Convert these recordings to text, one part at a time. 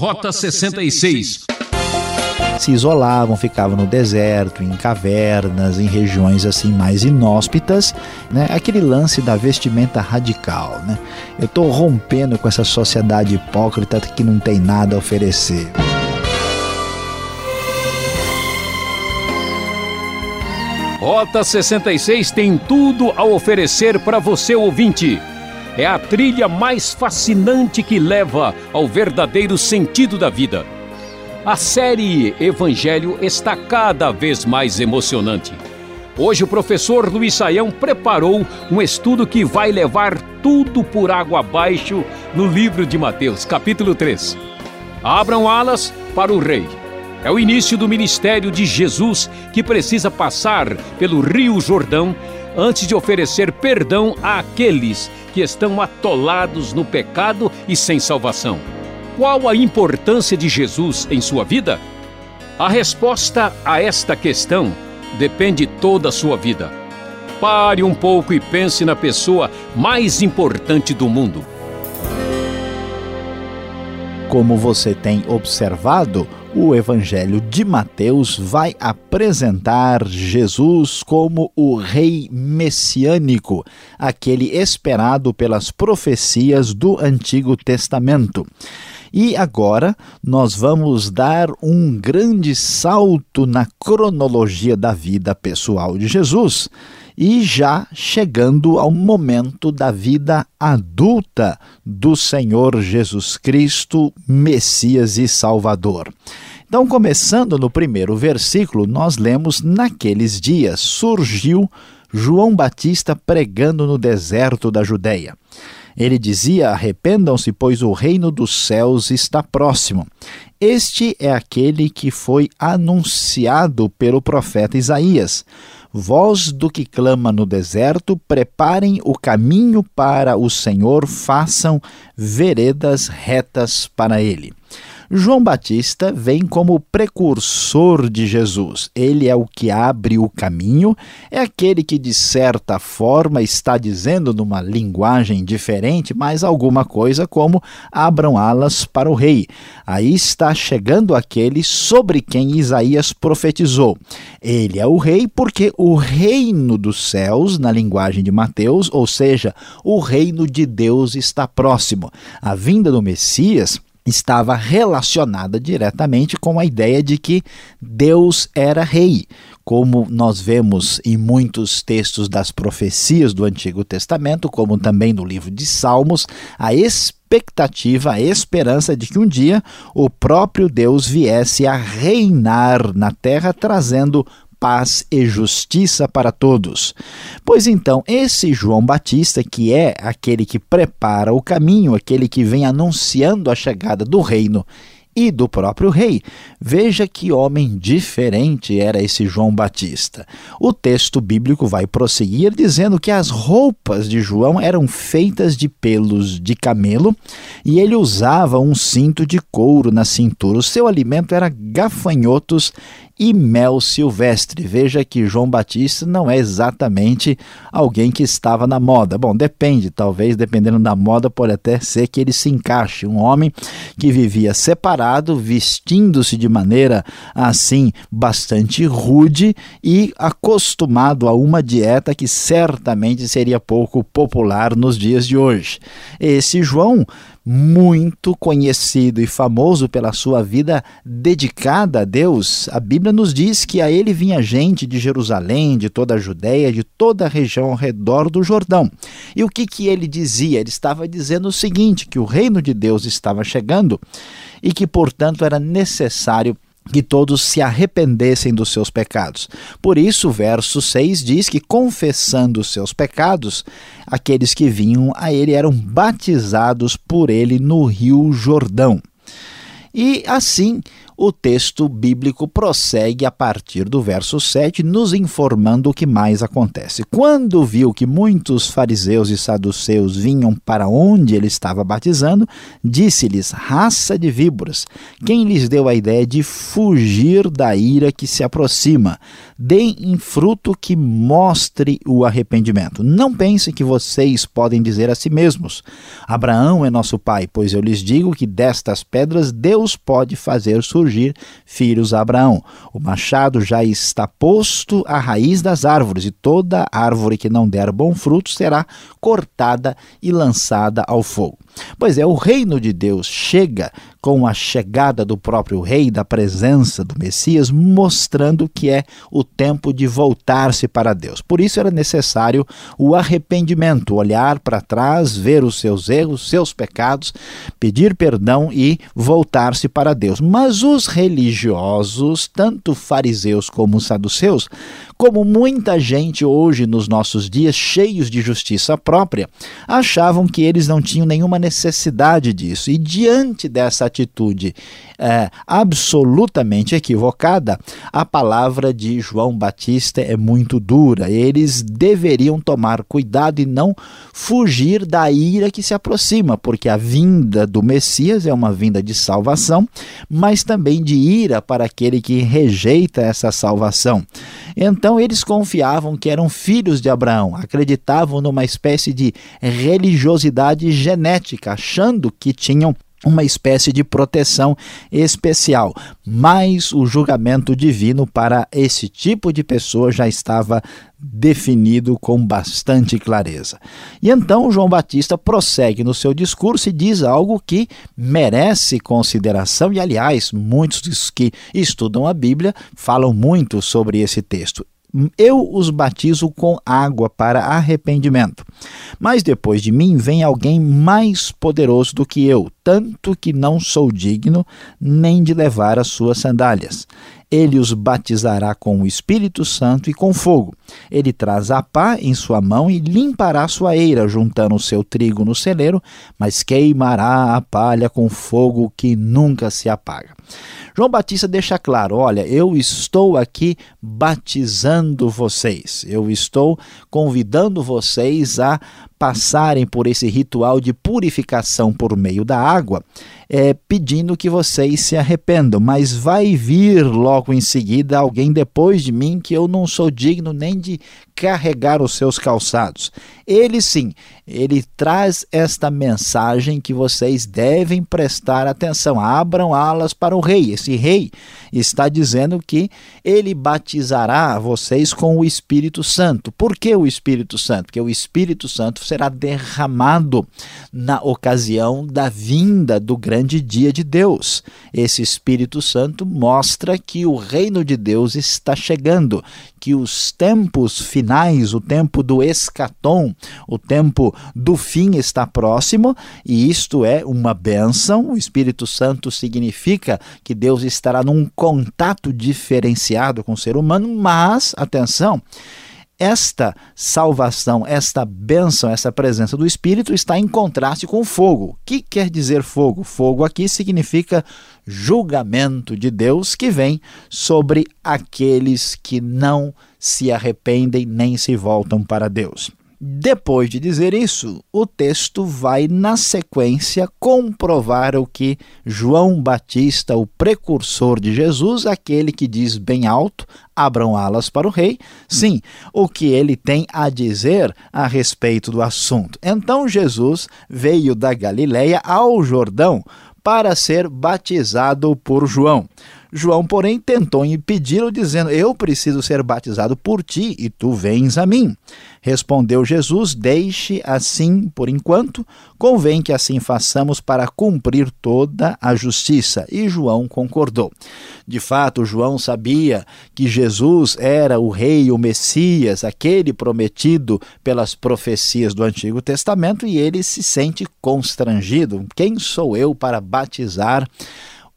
Rota 66 se isolavam, ficavam no deserto, em cavernas, em regiões assim mais inóspitas, né? Aquele lance da vestimenta radical, né? Eu estou rompendo com essa sociedade hipócrita que não tem nada a oferecer. Rota 66 tem tudo a oferecer para você ouvinte. É a trilha mais fascinante que leva ao verdadeiro sentido da vida. A série Evangelho está cada vez mais emocionante. Hoje o professor Luiz Saião preparou um estudo que vai levar tudo por água abaixo no livro de Mateus, capítulo 3. Abram alas para o rei. É o início do ministério de Jesus que precisa passar pelo Rio Jordão antes de oferecer perdão àqueles que estão atolados no pecado e sem salvação. Qual a importância de Jesus em sua vida? A resposta a esta questão depende toda a sua vida. Pare um pouco e pense na pessoa mais importante do mundo. Como você tem observado, o Evangelho de Mateus vai apresentar Jesus como o Rei Messiânico, aquele esperado pelas profecias do Antigo Testamento. E agora nós vamos dar um grande salto na cronologia da vida pessoal de Jesus e já chegando ao momento da vida adulta do Senhor Jesus Cristo, Messias e Salvador. Então, começando no primeiro versículo, nós lemos: Naqueles dias surgiu João Batista pregando no deserto da Judéia. Ele dizia: Arrependam-se, pois o reino dos céus está próximo. Este é aquele que foi anunciado pelo profeta Isaías. Voz do que clama no deserto, preparem o caminho para o Senhor, façam veredas retas para ele. João Batista vem como precursor de Jesus. Ele é o que abre o caminho, é aquele que, de certa forma, está dizendo numa linguagem diferente, mas alguma coisa como abram alas para o rei. Aí está chegando aquele sobre quem Isaías profetizou. Ele é o rei porque o reino dos céus, na linguagem de Mateus, ou seja, o reino de Deus está próximo. A vinda do Messias estava relacionada diretamente com a ideia de que Deus era rei. Como nós vemos em muitos textos das profecias do Antigo Testamento, como também no livro de Salmos, a expectativa, a esperança de que um dia o próprio Deus viesse a reinar na terra, trazendo paz e justiça para todos. Pois então, esse João Batista, que é aquele que prepara o caminho, aquele que vem anunciando a chegada do reino e do próprio rei. Veja que homem diferente era esse João Batista. O texto bíblico vai prosseguir dizendo que as roupas de João eram feitas de pelos de camelo e ele usava um cinto de couro na cintura. O seu alimento era gafanhotos e mel silvestre. Veja que João Batista não é exatamente alguém que estava na moda. Bom, depende, talvez dependendo da moda, pode até ser que ele se encaixe. Um homem que vivia separado, vestindo-se de maneira assim bastante rude e acostumado a uma dieta que certamente seria pouco popular nos dias de hoje. Esse João muito conhecido e famoso pela sua vida dedicada a Deus, a Bíblia nos diz que a ele vinha gente de Jerusalém, de toda a Judéia, de toda a região ao redor do Jordão. E o que, que ele dizia? Ele estava dizendo o seguinte: que o reino de Deus estava chegando e que, portanto, era necessário que todos se arrependessem dos seus pecados. Por isso, o verso 6 diz que, confessando os seus pecados, aqueles que vinham a ele eram batizados por ele no rio Jordão. E assim, o texto bíblico prossegue a partir do verso 7, nos informando o que mais acontece. Quando viu que muitos fariseus e saduceus vinham para onde ele estava batizando, disse-lhes: Raça de víboras, quem lhes deu a ideia de fugir da ira que se aproxima? Deem em fruto que mostre o arrependimento. Não pense que vocês podem dizer a si mesmos: Abraão é nosso pai, pois eu lhes digo que destas pedras Deus pode fazer surgir filhos a Abraão. O machado já está posto à raiz das árvores, e toda árvore que não der bom fruto será cortada e lançada ao fogo. Pois é, o reino de Deus chega com a chegada do próprio rei, da presença do Messias, mostrando que é o tempo de voltar-se para Deus. Por isso era necessário o arrependimento, olhar para trás, ver os seus erros, seus pecados, pedir perdão e voltar-se para Deus. Mas os religiosos, tanto fariseus como saduceus, como muita gente hoje nos nossos dias, cheios de justiça própria, achavam que eles não tinham nenhuma necessidade disso. E diante dessa atitude é, absolutamente equivocada, a palavra de João Batista é muito dura. Eles deveriam tomar cuidado e não fugir da ira que se aproxima, porque a vinda do Messias é uma vinda de salvação, mas também de ira para aquele que rejeita essa salvação. Então eles confiavam que eram filhos de Abraão, acreditavam numa espécie de religiosidade genética, achando que tinham uma espécie de proteção especial, mas o julgamento divino para esse tipo de pessoa já estava definido com bastante clareza. E então João Batista prossegue no seu discurso e diz algo que merece consideração, e aliás, muitos que estudam a Bíblia falam muito sobre esse texto. Eu os batizo com água para arrependimento. Mas depois de mim vem alguém mais poderoso do que eu, tanto que não sou digno nem de levar as suas sandálias. Ele os batizará com o Espírito Santo e com fogo. Ele traz a pá em sua mão e limpará sua eira, juntando o seu trigo no celeiro, mas queimará a palha com fogo que nunca se apaga. João Batista deixa claro: olha, eu estou aqui batizando vocês, eu estou convidando vocês a passarem por esse ritual de purificação por meio da água, é, pedindo que vocês se arrependam. Mas vai vir logo em seguida alguém depois de mim que eu não sou digno nem de carregar os seus calçados. Ele sim, ele traz esta mensagem que vocês devem prestar atenção. Abram alas para o rei. Esse rei está dizendo que ele batizará vocês com o Espírito Santo. Por que o Espírito Santo? Porque o Espírito Santo será derramado na ocasião da vinda do grande dia de Deus. Esse Espírito Santo mostra que o reino de Deus está chegando, que os tempos finais, o tempo do escatom, o tempo do fim está próximo, e isto é uma bênção. O Espírito Santo significa que Deus estará num contato diferenciado com o ser humano, mas, atenção, esta salvação, esta bênção, essa presença do Espírito está em contraste com o fogo. O que quer dizer fogo? Fogo aqui significa julgamento de Deus que vem sobre aqueles que não se arrependem nem se voltam para Deus. Depois de dizer isso, o texto vai, na sequência, comprovar o que João Batista, o precursor de Jesus, aquele que diz bem alto: abram alas para o rei, sim, o que ele tem a dizer a respeito do assunto. Então Jesus veio da Galiléia ao Jordão para ser batizado por João. João, porém, tentou impedi-lo, dizendo: Eu preciso ser batizado por ti e tu vens a mim. Respondeu Jesus: Deixe assim por enquanto, convém que assim façamos para cumprir toda a justiça. E João concordou. De fato, João sabia que Jesus era o rei, o Messias, aquele prometido pelas profecias do Antigo Testamento, e ele se sente constrangido. Quem sou eu para batizar?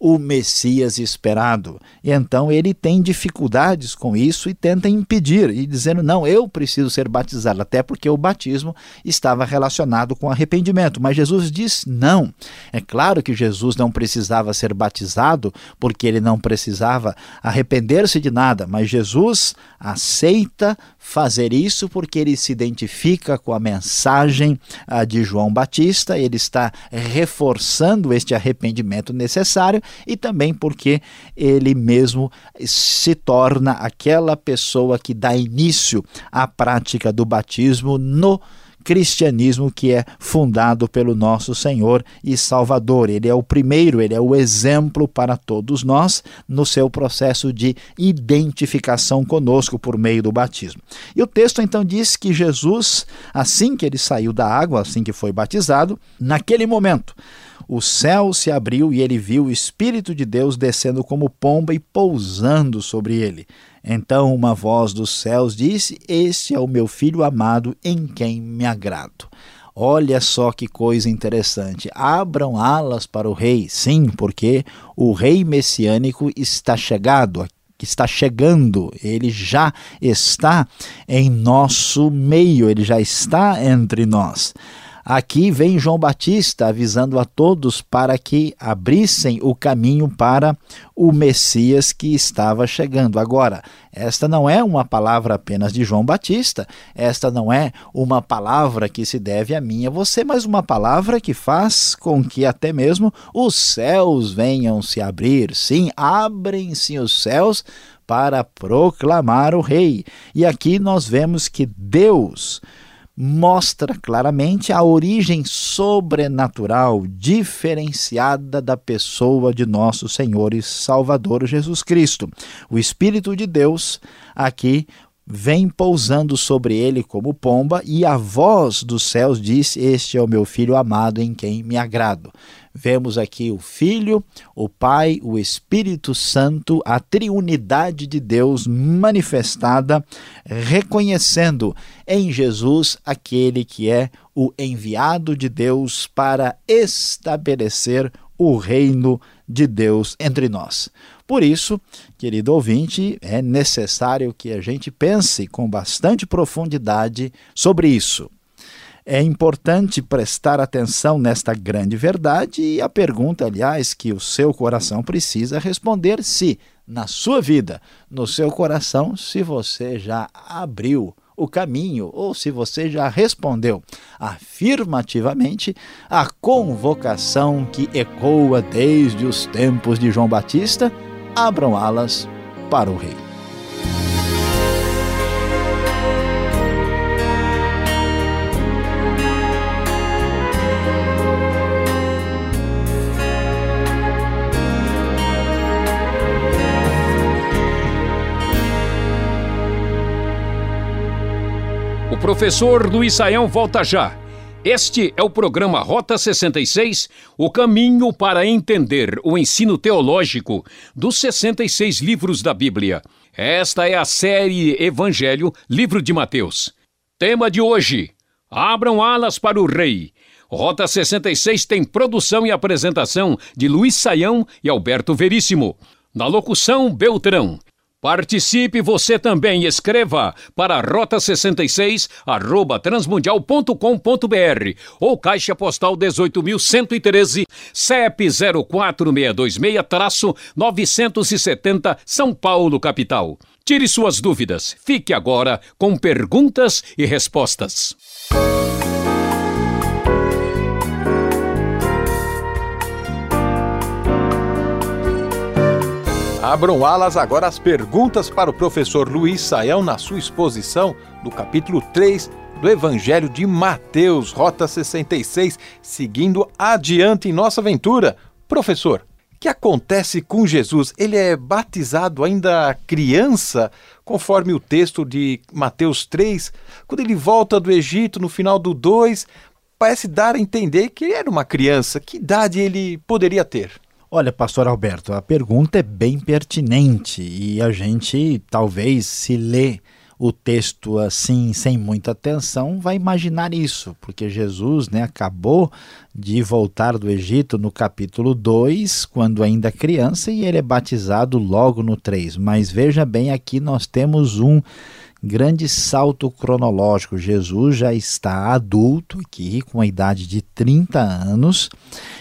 O Messias esperado. E então ele tem dificuldades com isso e tenta impedir, e dizendo: não, eu preciso ser batizado, até porque o batismo estava relacionado com arrependimento. Mas Jesus diz: não. É claro que Jesus não precisava ser batizado, porque ele não precisava arrepender-se de nada, mas Jesus aceita fazer isso porque ele se identifica com a mensagem ah, de João Batista, ele está reforçando este arrependimento necessário e também porque ele mesmo se torna aquela pessoa que dá início à prática do batismo no cristianismo que é fundado pelo nosso Senhor e Salvador. Ele é o primeiro, ele é o exemplo para todos nós no seu processo de identificação conosco por meio do batismo. E o texto então diz que Jesus, assim que ele saiu da água, assim que foi batizado, naquele momento, o céu se abriu e ele viu o Espírito de Deus descendo como pomba e pousando sobre ele. Então uma voz dos céus disse: Este é o meu filho amado em quem me agrado. Olha só que coisa interessante. Abram alas para o rei. Sim, porque o rei messiânico está chegado, está chegando, ele já está em nosso meio, ele já está entre nós. Aqui vem João Batista avisando a todos para que abrissem o caminho para o Messias que estava chegando. Agora, esta não é uma palavra apenas de João Batista, esta não é uma palavra que se deve a mim e a você, mas uma palavra que faz com que até mesmo os céus venham se abrir. Sim, abrem-se os céus para proclamar o Rei. E aqui nós vemos que Deus mostra claramente a origem sobrenatural, diferenciada da pessoa de nosso Senhor e Salvador Jesus Cristo. O Espírito de Deus aqui vem pousando sobre ele como pomba, e a voz dos céus diz: Este é o meu filho amado em quem me agrado. Vemos aqui o Filho, o Pai, o Espírito Santo, a triunidade de Deus manifestada, reconhecendo em Jesus aquele que é o enviado de Deus para estabelecer o reino de Deus entre nós. Por isso, querido ouvinte, é necessário que a gente pense com bastante profundidade sobre isso. É importante prestar atenção nesta grande verdade e a pergunta, aliás, que o seu coração precisa responder se, na sua vida, no seu coração, se você já abriu o caminho ou se você já respondeu afirmativamente à convocação que ecoa desde os tempos de João Batista, abram alas para o Rei. Professor Luiz Saião volta já. Este é o programa Rota 66, o caminho para entender o ensino teológico dos 66 livros da Bíblia. Esta é a série Evangelho, livro de Mateus. Tema de hoje: Abram alas para o Rei. Rota 66 tem produção e apresentação de Luiz Saião e Alberto Veríssimo. Na locução, Beltrão. Participe você também. Escreva para rota66 arroba transmundial.com.br ou Caixa Postal 18.113 CEP 04626-970 São Paulo, capital. Tire suas dúvidas. Fique agora com perguntas e respostas. Abram alas agora as perguntas para o professor Luiz Saião na sua exposição do capítulo 3 do Evangelho de Mateus, Rota 66, seguindo adiante em nossa aventura. Professor, o que acontece com Jesus? Ele é batizado ainda criança, conforme o texto de Mateus 3, quando ele volta do Egito no final do 2, parece dar a entender que ele era uma criança. Que idade ele poderia ter? Olha, pastor Alberto, a pergunta é bem pertinente e a gente talvez se lê o texto assim, sem muita atenção, vai imaginar isso, porque Jesus né, acabou de voltar do Egito no capítulo 2, quando ainda criança, e ele é batizado logo no 3. Mas veja bem, aqui nós temos um grande salto cronológico. Jesus já está adulto aqui, com a idade de 30 anos,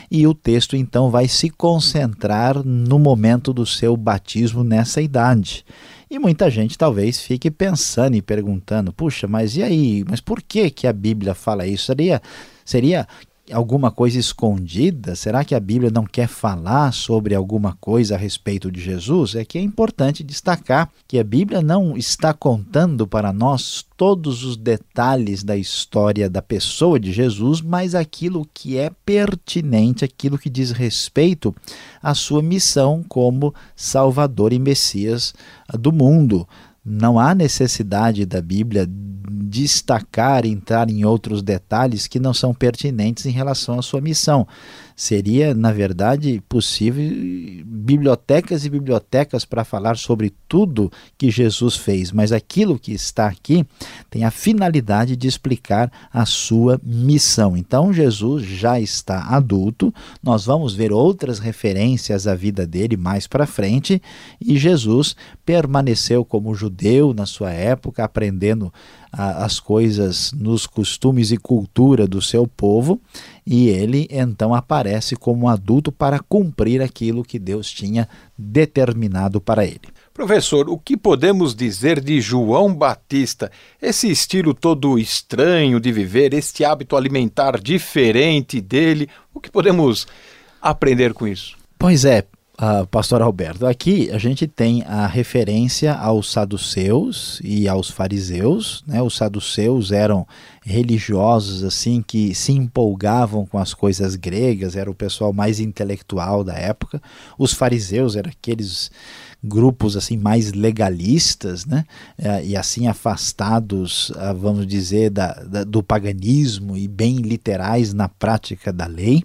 e o texto então vai se concentrar no momento do seu batismo nessa idade. E muita gente talvez fique pensando e perguntando: puxa, mas e aí? Mas por que, que a Bíblia fala isso? Seria, seria alguma coisa escondida? Será que a Bíblia não quer falar sobre alguma coisa a respeito de Jesus? É que é importante destacar que a Bíblia não está contando para nós todos os detalhes da história da pessoa de Jesus, mas aquilo que é pertinente, aquilo que diz respeito à sua missão como Salvador e Messias do mundo. Não há necessidade da Bíblia destacar, entrar em outros detalhes que não são pertinentes em relação à sua missão. Seria, na verdade, possível bibliotecas e bibliotecas para falar sobre tudo que Jesus fez, mas aquilo que está aqui tem a finalidade de explicar a sua missão. Então, Jesus já está adulto, nós vamos ver outras referências à vida dele mais para frente, e Jesus permaneceu como judeu na sua época, aprendendo as coisas nos costumes e cultura do seu povo, e ele então aparece como um adulto para cumprir aquilo que Deus tinha determinado para ele. Professor, o que podemos dizer de João Batista? Esse estilo todo estranho de viver, este hábito alimentar diferente dele, o que podemos aprender com isso? Pois é, Uh, Pastor Alberto, aqui a gente tem a referência aos saduceus e aos fariseus. Né? Os saduceus eram religiosos assim que se empolgavam com as coisas gregas, era o pessoal mais intelectual da época. Os fariseus eram aqueles grupos assim mais legalistas, né? Uh, e assim afastados, uh, vamos dizer, da, da, do paganismo e bem literais na prática da lei.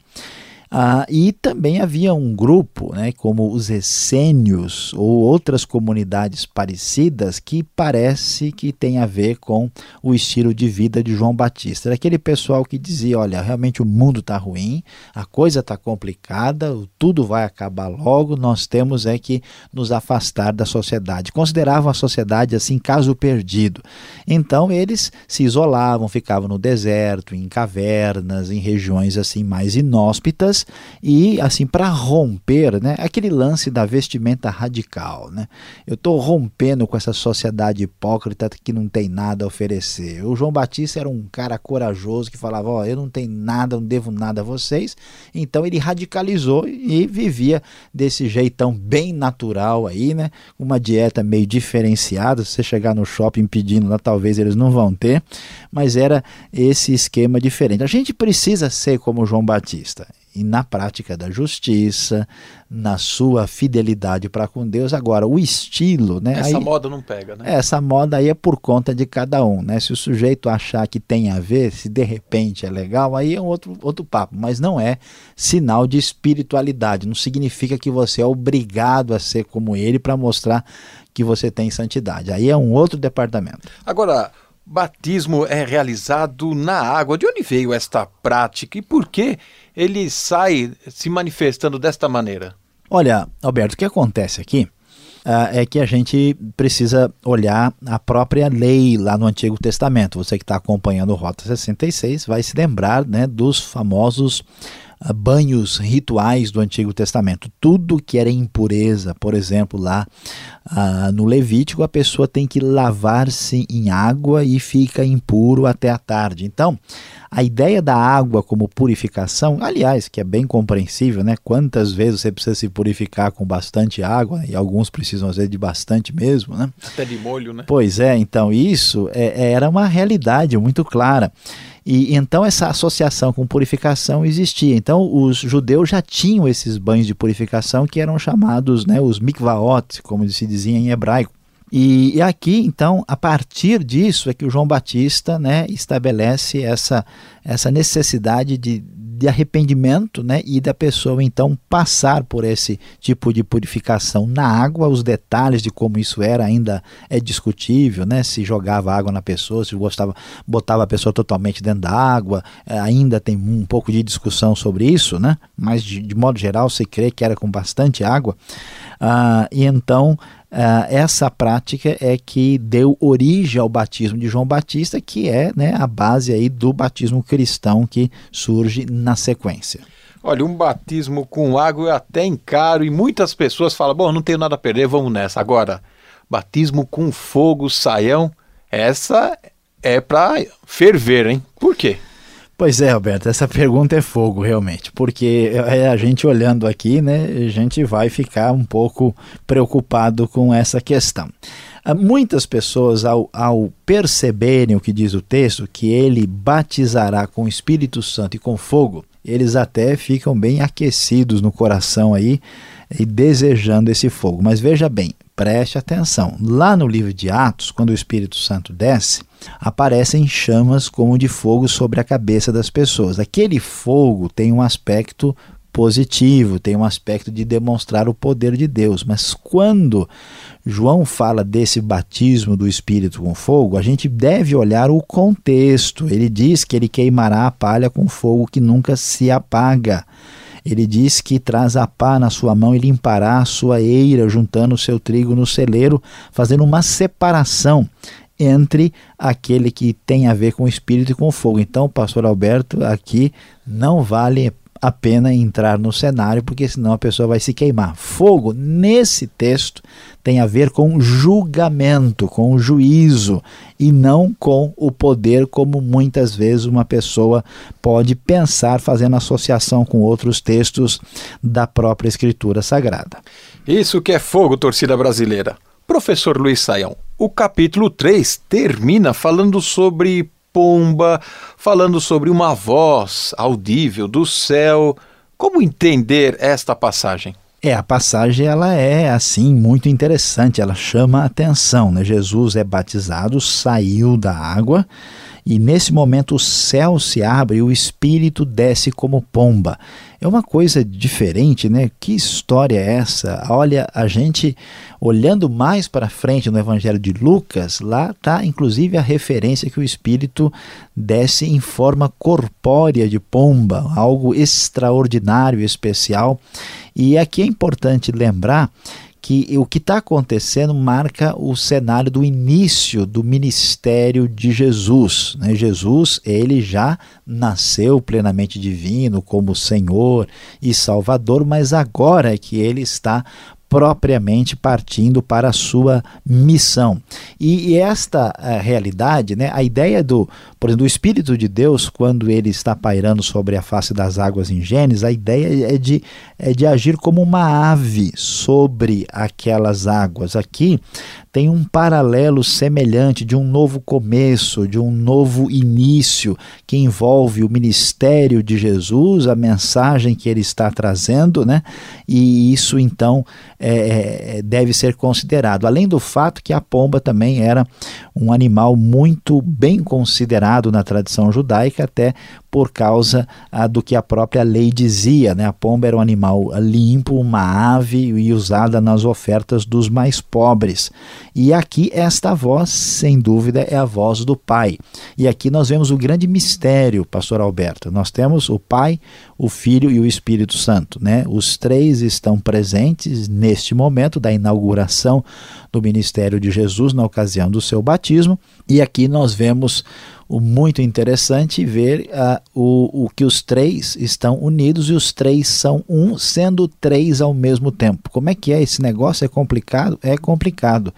Ah, e também havia um grupo, né, como os essênios ou outras comunidades parecidas, que parece que tem a ver com o estilo de vida de João Batista. Era aquele pessoal que dizia: olha, realmente o mundo está ruim, a coisa está complicada, tudo vai acabar logo, nós temos é que nos afastar da sociedade. Consideravam a sociedade assim, caso perdido. Então eles se isolavam, ficavam no deserto, em cavernas, em regiões assim mais inóspitas e assim para romper, né, aquele lance da vestimenta radical, né? Eu estou rompendo com essa sociedade hipócrita que não tem nada a oferecer. O João Batista era um cara corajoso que falava, ó, oh, eu não tenho nada, não devo nada a vocês. Então ele radicalizou e vivia desse jeitão bem natural aí, né? Uma dieta meio diferenciada. Se você chegar no shopping pedindo lá, talvez eles não vão ter, mas era esse esquema diferente. A gente precisa ser como João Batista e na prática da justiça, na sua fidelidade para com Deus. Agora, o estilo, né? Essa aí, moda não pega, né? Essa moda aí é por conta de cada um, né? Se o sujeito achar que tem a ver, se de repente é legal, aí é um outro, outro papo, mas não é sinal de espiritualidade, não significa que você é obrigado a ser como ele para mostrar que você tem santidade. Aí é um outro departamento. Agora, batismo é realizado na água. De onde veio esta prática e por que ele sai se manifestando desta maneira? Olha, Alberto, o que acontece aqui uh, é que a gente precisa olhar a própria lei lá no Antigo Testamento. Você que está acompanhando o Rota 66 vai se lembrar né, dos famosos banhos rituais do Antigo Testamento. Tudo que era impureza, por exemplo, lá ah, no Levítico, a pessoa tem que lavar-se em água e fica impuro até a tarde. Então, a ideia da água como purificação, aliás, que é bem compreensível, né? Quantas vezes você precisa se purificar com bastante água, e alguns precisam às vezes de bastante mesmo, né? Até de molho, né? Pois é, então isso é, é era uma realidade muito clara. E então essa associação com purificação existia. Então os judeus já tinham esses banhos de purificação que eram chamados né, os mikvaot, como se dizia em hebraico. E, aqui, então, a partir disso é que o João Batista né, estabelece essa, essa necessidade de, de arrependimento, né, e da pessoa então passar por esse tipo de purificação na água. Os detalhes de como isso era ainda é discutível, né, se jogava água na pessoa, se gostava, botava a pessoa totalmente dentro da água, é, ainda tem um pouco de discussão sobre isso, né, mas de, de modo geral se crê que era com bastante água. Ah, e então Uh, essa prática é que deu origem ao batismo de João Batista, que é né, a base aí do batismo cristão que surge na sequência. Olha, um batismo com água eu até encaro e muitas pessoas falam: bom, não tenho nada a perder, vamos nessa. Agora, batismo com fogo, saião, essa é para ferver, hein? Por quê? Pois é, Roberto, essa pergunta é fogo realmente, porque é, a gente olhando aqui, né, a gente vai ficar um pouco preocupado com essa questão. Ah, muitas pessoas, ao, ao perceberem o que diz o texto, que ele batizará com o Espírito Santo e com fogo, eles até ficam bem aquecidos no coração aí e desejando esse fogo. Mas veja bem, preste atenção. Lá no livro de Atos, quando o Espírito Santo desce, aparecem chamas como de fogo sobre a cabeça das pessoas. Aquele fogo tem um aspecto positivo, tem um aspecto de demonstrar o poder de Deus. Mas quando João fala desse batismo do Espírito com fogo, a gente deve olhar o contexto. Ele diz que ele queimará a palha com fogo que nunca se apaga. Ele diz que traz a pá na sua mão e limpará a sua eira, juntando o seu trigo no celeiro, fazendo uma separação entre aquele que tem a ver com o espírito e com o fogo. Então, pastor Alberto, aqui não vale a pena entrar no cenário, porque senão a pessoa vai se queimar. Fogo, nesse texto, tem a ver com julgamento, com juízo, e não com o poder, como muitas vezes uma pessoa pode pensar fazendo associação com outros textos da própria Escritura Sagrada. Isso que é fogo, torcida brasileira. Professor Luiz Saião, o capítulo 3 termina falando sobre pomba, falando sobre uma voz audível do céu. Como entender esta passagem? É, a passagem ela é assim muito interessante, ela chama a atenção, né? Jesus é batizado, saiu da água, e nesse momento o céu se abre e o espírito desce como pomba. É uma coisa diferente, né? Que história é essa? Olha, a gente olhando mais para frente no Evangelho de Lucas, lá está inclusive a referência que o espírito desce em forma corpórea de pomba, algo extraordinário, especial. E aqui é importante lembrar que o que está acontecendo marca o cenário do início do ministério de Jesus. Né? Jesus, ele já nasceu plenamente divino como Senhor e Salvador, mas agora é que ele está propriamente partindo para a sua missão. E, e esta a realidade, né, a ideia do, por exemplo, do Espírito de Deus, quando ele está pairando sobre a face das águas em Gênesis, a ideia é de, é de agir como uma ave sobre aquelas águas. Aqui tem um paralelo semelhante de um novo começo, de um novo início que envolve o ministério de Jesus, a mensagem que ele está trazendo, né? E isso então é, é, deve ser considerado. Além do fato que a pomba também era um animal muito bem considerado na tradição judaica, até por causa ah, do que a própria lei dizia. Né? A pomba era um animal limpo, uma ave e usada nas ofertas dos mais pobres. E aqui esta voz, sem dúvida, é a voz do Pai. E aqui nós vemos o grande mistério, pastor Alberto. Nós temos o Pai, o Filho e o Espírito Santo. Né? Os três estão presentes neste momento da inauguração do ministério de Jesus na ocasião do seu batismo. E aqui nós vemos muito interessante ver uh, o, o que os três estão unidos e os três são um, sendo três ao mesmo tempo. Como é que é esse negócio? É complicado? É complicado.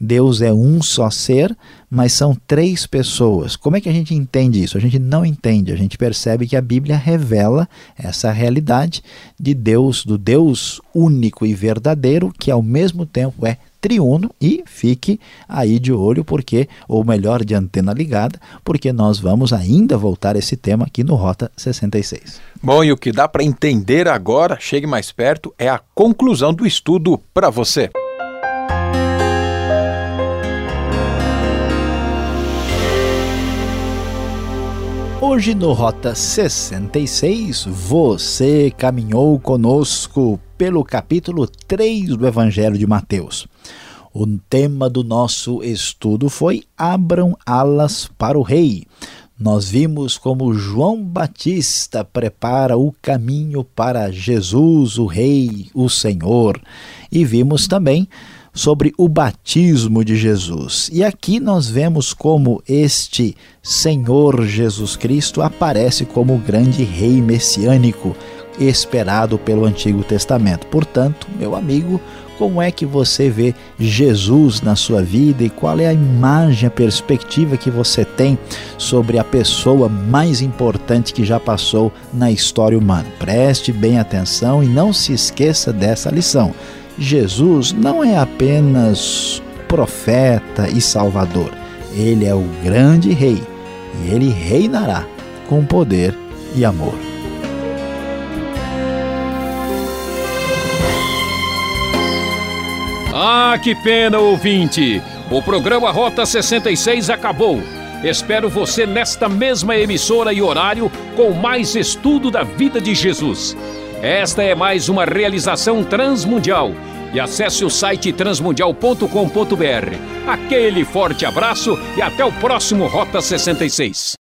Deus é um só ser, mas são três pessoas. Como é que a gente entende isso? A gente não entende. A gente percebe que a Bíblia revela essa realidade de Deus, do Deus único e verdadeiro, que ao mesmo tempo é triuno e fique aí de olho porque ou melhor de antena ligada, porque nós vamos ainda voltar a esse tema aqui no Rota 66. Bom, e o que dá para entender agora, chegue mais perto, é a conclusão do estudo para você. Hoje no Rota 66, você caminhou conosco pelo capítulo 3 do Evangelho de Mateus. O tema do nosso estudo foi Abram alas para o Rei. Nós vimos como João Batista prepara o caminho para Jesus, o Rei, o Senhor. E vimos também sobre o batismo de Jesus. E aqui nós vemos como este Senhor Jesus Cristo aparece como o grande rei messiânico esperado pelo Antigo Testamento. Portanto, meu amigo, como é que você vê Jesus na sua vida e qual é a imagem, a perspectiva que você tem sobre a pessoa mais importante que já passou na história humana? Preste bem atenção e não se esqueça dessa lição. Jesus não é apenas profeta e salvador, ele é o grande rei e ele reinará com poder e amor. Ah, que pena, ouvinte! O programa Rota 66 acabou. Espero você nesta mesma emissora e horário com mais estudo da vida de Jesus. Esta é mais uma realização transmundial. E acesse o site transmundial.com.br. Aquele forte abraço e até o próximo Rota 66.